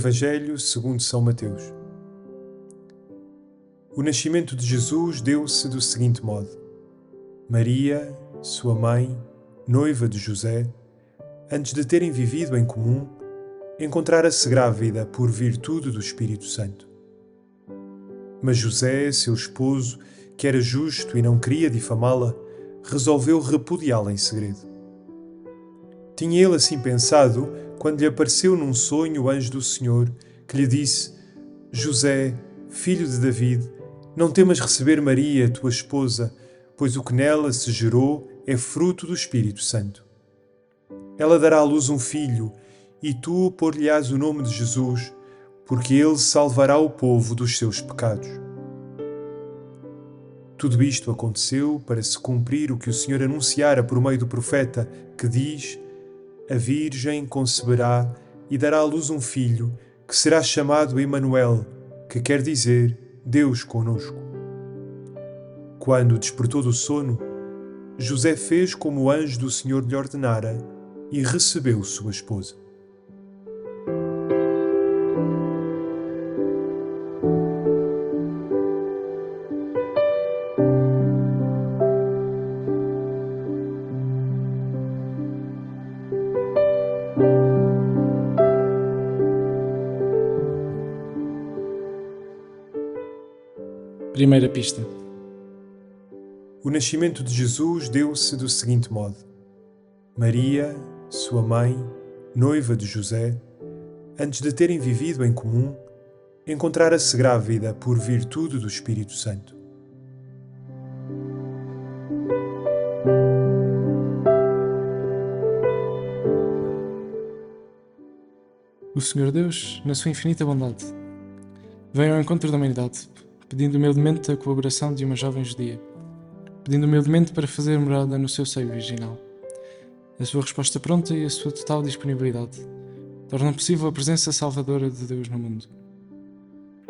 Evangelho segundo São Mateus. O nascimento de Jesus deu-se do seguinte modo: Maria, sua mãe, noiva de José, antes de terem vivido em comum, encontrara-se grávida por virtude do Espírito Santo. Mas José, seu esposo, que era justo e não queria difamá-la, resolveu repudiá-la em segredo. Tinha ele assim pensado quando lhe apareceu num sonho o anjo do Senhor, que lhe disse: José, filho de David, não temas receber Maria, tua esposa, pois o que nela se gerou é fruto do Espírito Santo. Ela dará à luz um filho, e tu pôr-lhe-ás o nome de Jesus, porque ele salvará o povo dos seus pecados. Tudo isto aconteceu para se cumprir o que o Senhor anunciara por meio do profeta, que diz: a Virgem conceberá e dará à luz um filho, que será chamado Emanuel, que quer dizer Deus conosco. Quando despertou do sono, José fez como o anjo do Senhor lhe ordenara e recebeu sua esposa. Primeira pista. O nascimento de Jesus deu-se do seguinte modo: Maria, sua mãe, noiva de José, antes de terem vivido em comum, encontrara-se grávida por virtude do Espírito Santo. O Senhor Deus, na sua infinita bondade, veio ao encontro da humanidade pedindo humildemente a colaboração de uma jovem judia, pedindo humildemente para fazer morada no seu seio virginal. A sua resposta pronta e a sua total disponibilidade tornam possível a presença salvadora de Deus no mundo.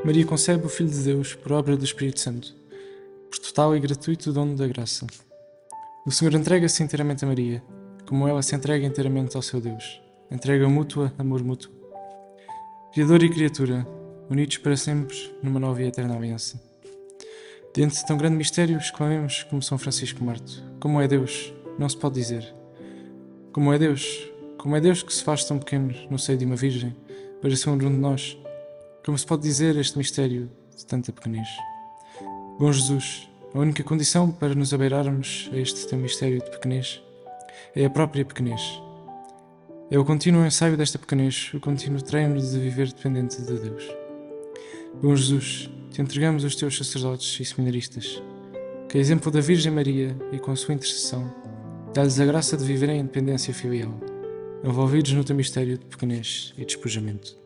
Maria concebe o Filho de Deus por obra do Espírito Santo, por total e gratuito dom da graça. O Senhor entrega-se inteiramente a Maria, como ela se entrega inteiramente ao seu Deus. Entrega mútua, amor mútuo. Criador e criatura, unidos para sempre numa nova e eterna aliança. Diante de tão grande mistério, exclamemos como São Francisco Marto: Como é Deus? Não se pode dizer. Como é Deus? Como é Deus que se faz tão pequeno no seio de uma Virgem para ser um de nós? Como se pode dizer este mistério de tanta pequenez? Bom Jesus, a única condição para nos abeirarmos a este teu mistério de pequenez é a própria pequenez. É o contínuo ensaio desta pequenez, o contínuo treino de viver dependente de Deus. Bom Jesus, te entregamos os teus sacerdotes e seminaristas, que, a exemplo da Virgem Maria e com a sua intercessão, dá-lhes a graça de viver em independência filial, envolvidos no teu mistério de pequenez e despojamento.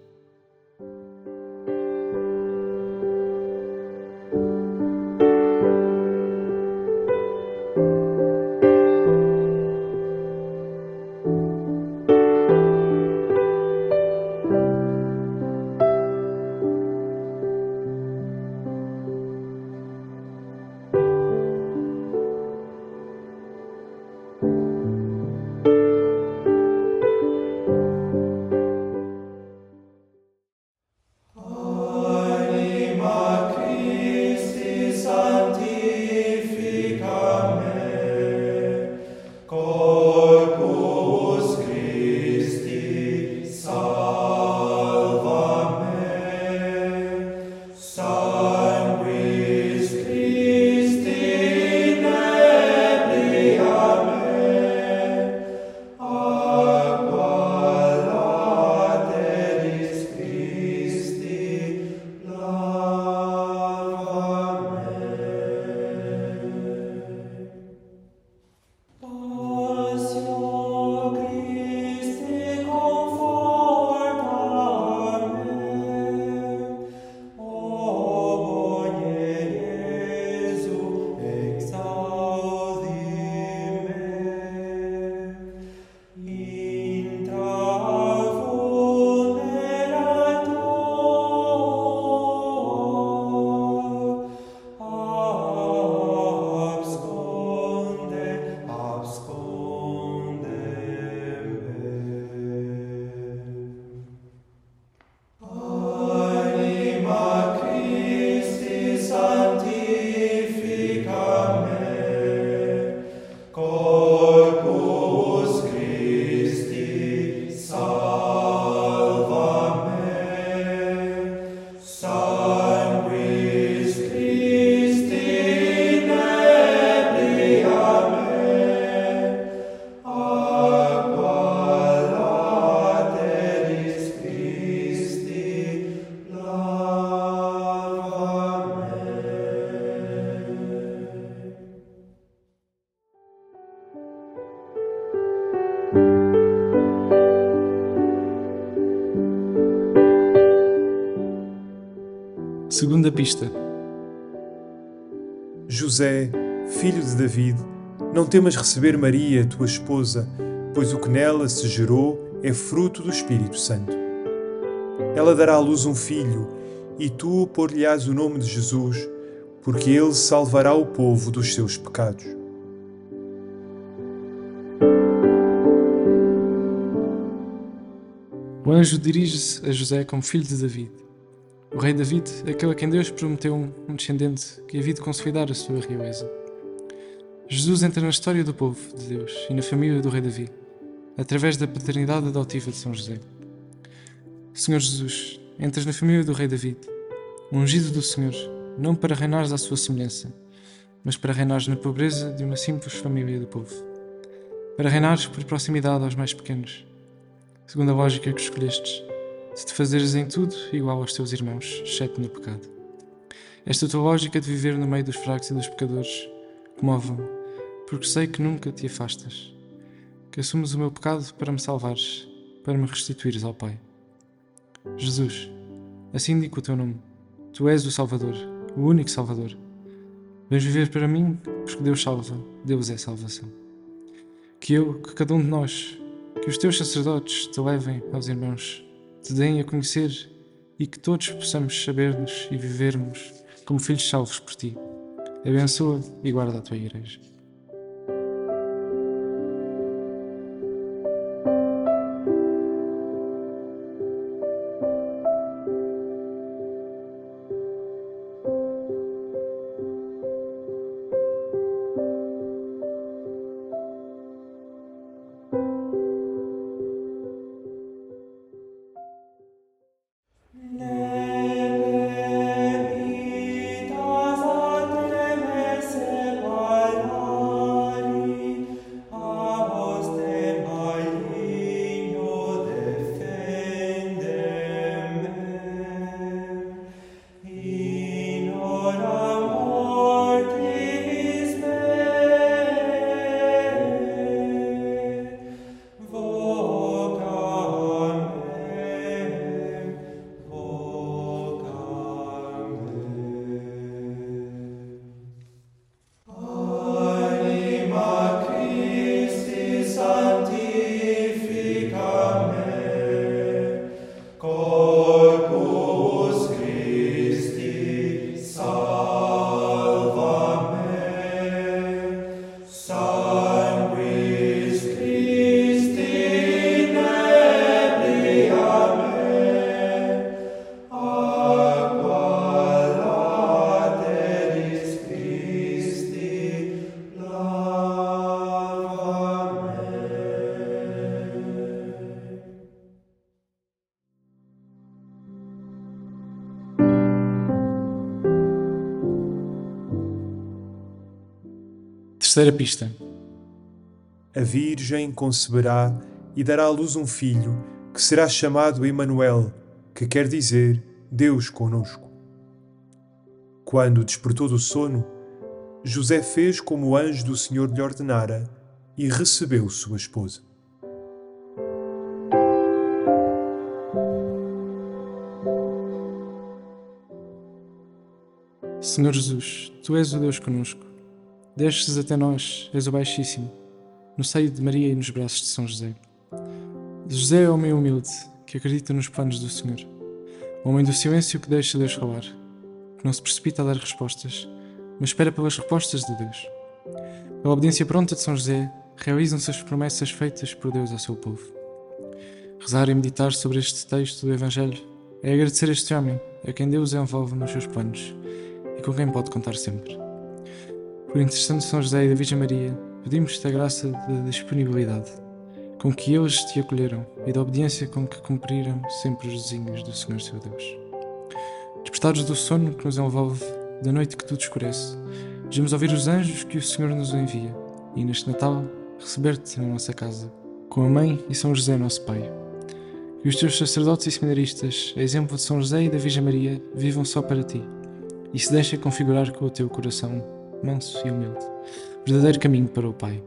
Segunda pista. José, filho de David, não temas receber Maria, tua esposa, pois o que nela se gerou é fruto do Espírito Santo. Ela dará à luz um filho, e tu pôr-lhe-ás o nome de Jesus, porque ele salvará o povo dos seus pecados. O anjo dirige-se a José como filho de David. O rei David, aquele a quem Deus prometeu um descendente que havia de consolidar a sua realeza. Jesus entra na história do povo de Deus e na família do rei Davi, através da paternidade adotiva de São José. Senhor Jesus, entras na família do rei David, ungido do Senhor, não para reinares à sua semelhança, mas para reinares na pobreza de uma simples família do povo. Para reinares por proximidade aos mais pequenos, segundo a lógica que escolhestes, de te fazeres em tudo igual aos teus irmãos, exceto no pecado. Esta tua lógica de viver no meio dos fracos e dos pecadores comove-me, porque sei que nunca te afastas, que assumes o meu pecado para me salvares, para me restituires ao Pai. Jesus, assim indico o teu nome. Tu és o Salvador, o único Salvador. Vens viver para mim, porque Deus salva, Deus é salvação. Que eu, que cada um de nós, que os teus sacerdotes te levem aos irmãos, te deem a conhecer e que todos possamos saber-nos e vivermos como filhos salvos por ti. Abençoa e guarda a tua igreja. Terceira pista. A Virgem conceberá e dará à luz um filho, que será chamado Emanuel, que quer dizer Deus conosco. Quando despertou do sono, José fez como o anjo do Senhor lhe ordenara e recebeu sua esposa. Senhor Jesus, tu és o Deus conosco Desces até nós, és o Baixíssimo, no seio de Maria e nos braços de São José. José é homem humilde, que acredita nos planos do Senhor. Homem do silêncio que deixa Deus falar, que não se precipita a dar respostas, mas espera pelas respostas de Deus. Pela obediência pronta de São José, realizam-se as promessas feitas por Deus ao seu povo. Rezar e meditar sobre este texto do Evangelho é agradecer este homem, a quem Deus envolve nos seus planos e com quem pode contar sempre. Por intercessão de São José e da Virgem Maria, pedimos-te a graça da disponibilidade com que eles te acolheram e da obediência com que cumpriram sempre os desígnios do Senhor seu Deus. Despertados do sono que nos envolve, da noite que tudo escurece, desejamos ouvir os anjos que o Senhor nos envia e neste Natal receber-te na nossa casa, com a Mãe e São José, nosso Pai. Que os teus sacerdotes e seminaristas, a exemplo de São José e da Virgem Maria, vivam só para ti e se deixem configurar com o teu coração manso e humilde, verdadeiro caminho para o Pai.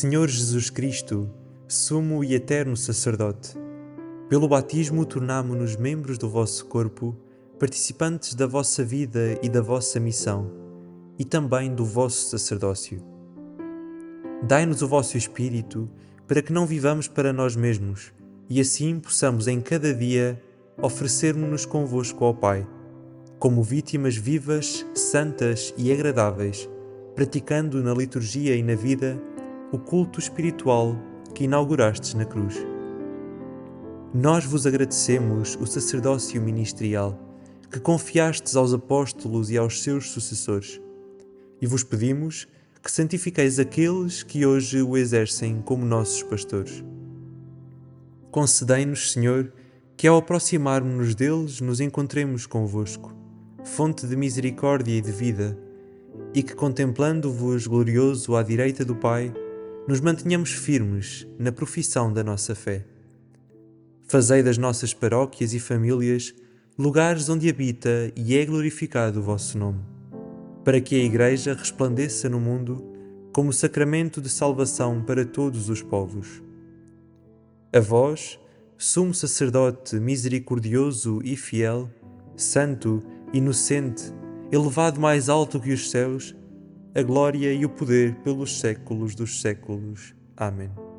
Senhor Jesus Cristo, sumo e eterno sacerdote, pelo batismo tornamo-nos membros do vosso corpo, participantes da vossa vida e da vossa missão, e também do vosso sacerdócio. Dai-nos o vosso Espírito, para que não vivamos para nós mesmos, e assim possamos em cada dia oferecermos-nos convosco ao Pai, como vítimas vivas, santas e agradáveis, praticando na liturgia e na vida o culto espiritual que inaugurastes na cruz. Nós vos agradecemos o sacerdócio ministerial que confiastes aos apóstolos e aos seus sucessores, e vos pedimos que santifiqueis aqueles que hoje o exercem como nossos pastores. Concedei-nos, Senhor, que ao aproximarmos-nos deles nos encontremos convosco, fonte de misericórdia e de vida, e que contemplando-vos glorioso à direita do Pai, nos mantenhamos firmes na profissão da nossa fé. Fazei das nossas paróquias e famílias lugares onde habita e é glorificado o vosso nome, para que a Igreja resplandeça no mundo como sacramento de salvação para todos os povos. A vós, sumo sacerdote misericordioso e fiel, santo, inocente, elevado mais alto que os céus, a glória e o poder pelos séculos dos séculos. Amém.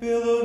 billows.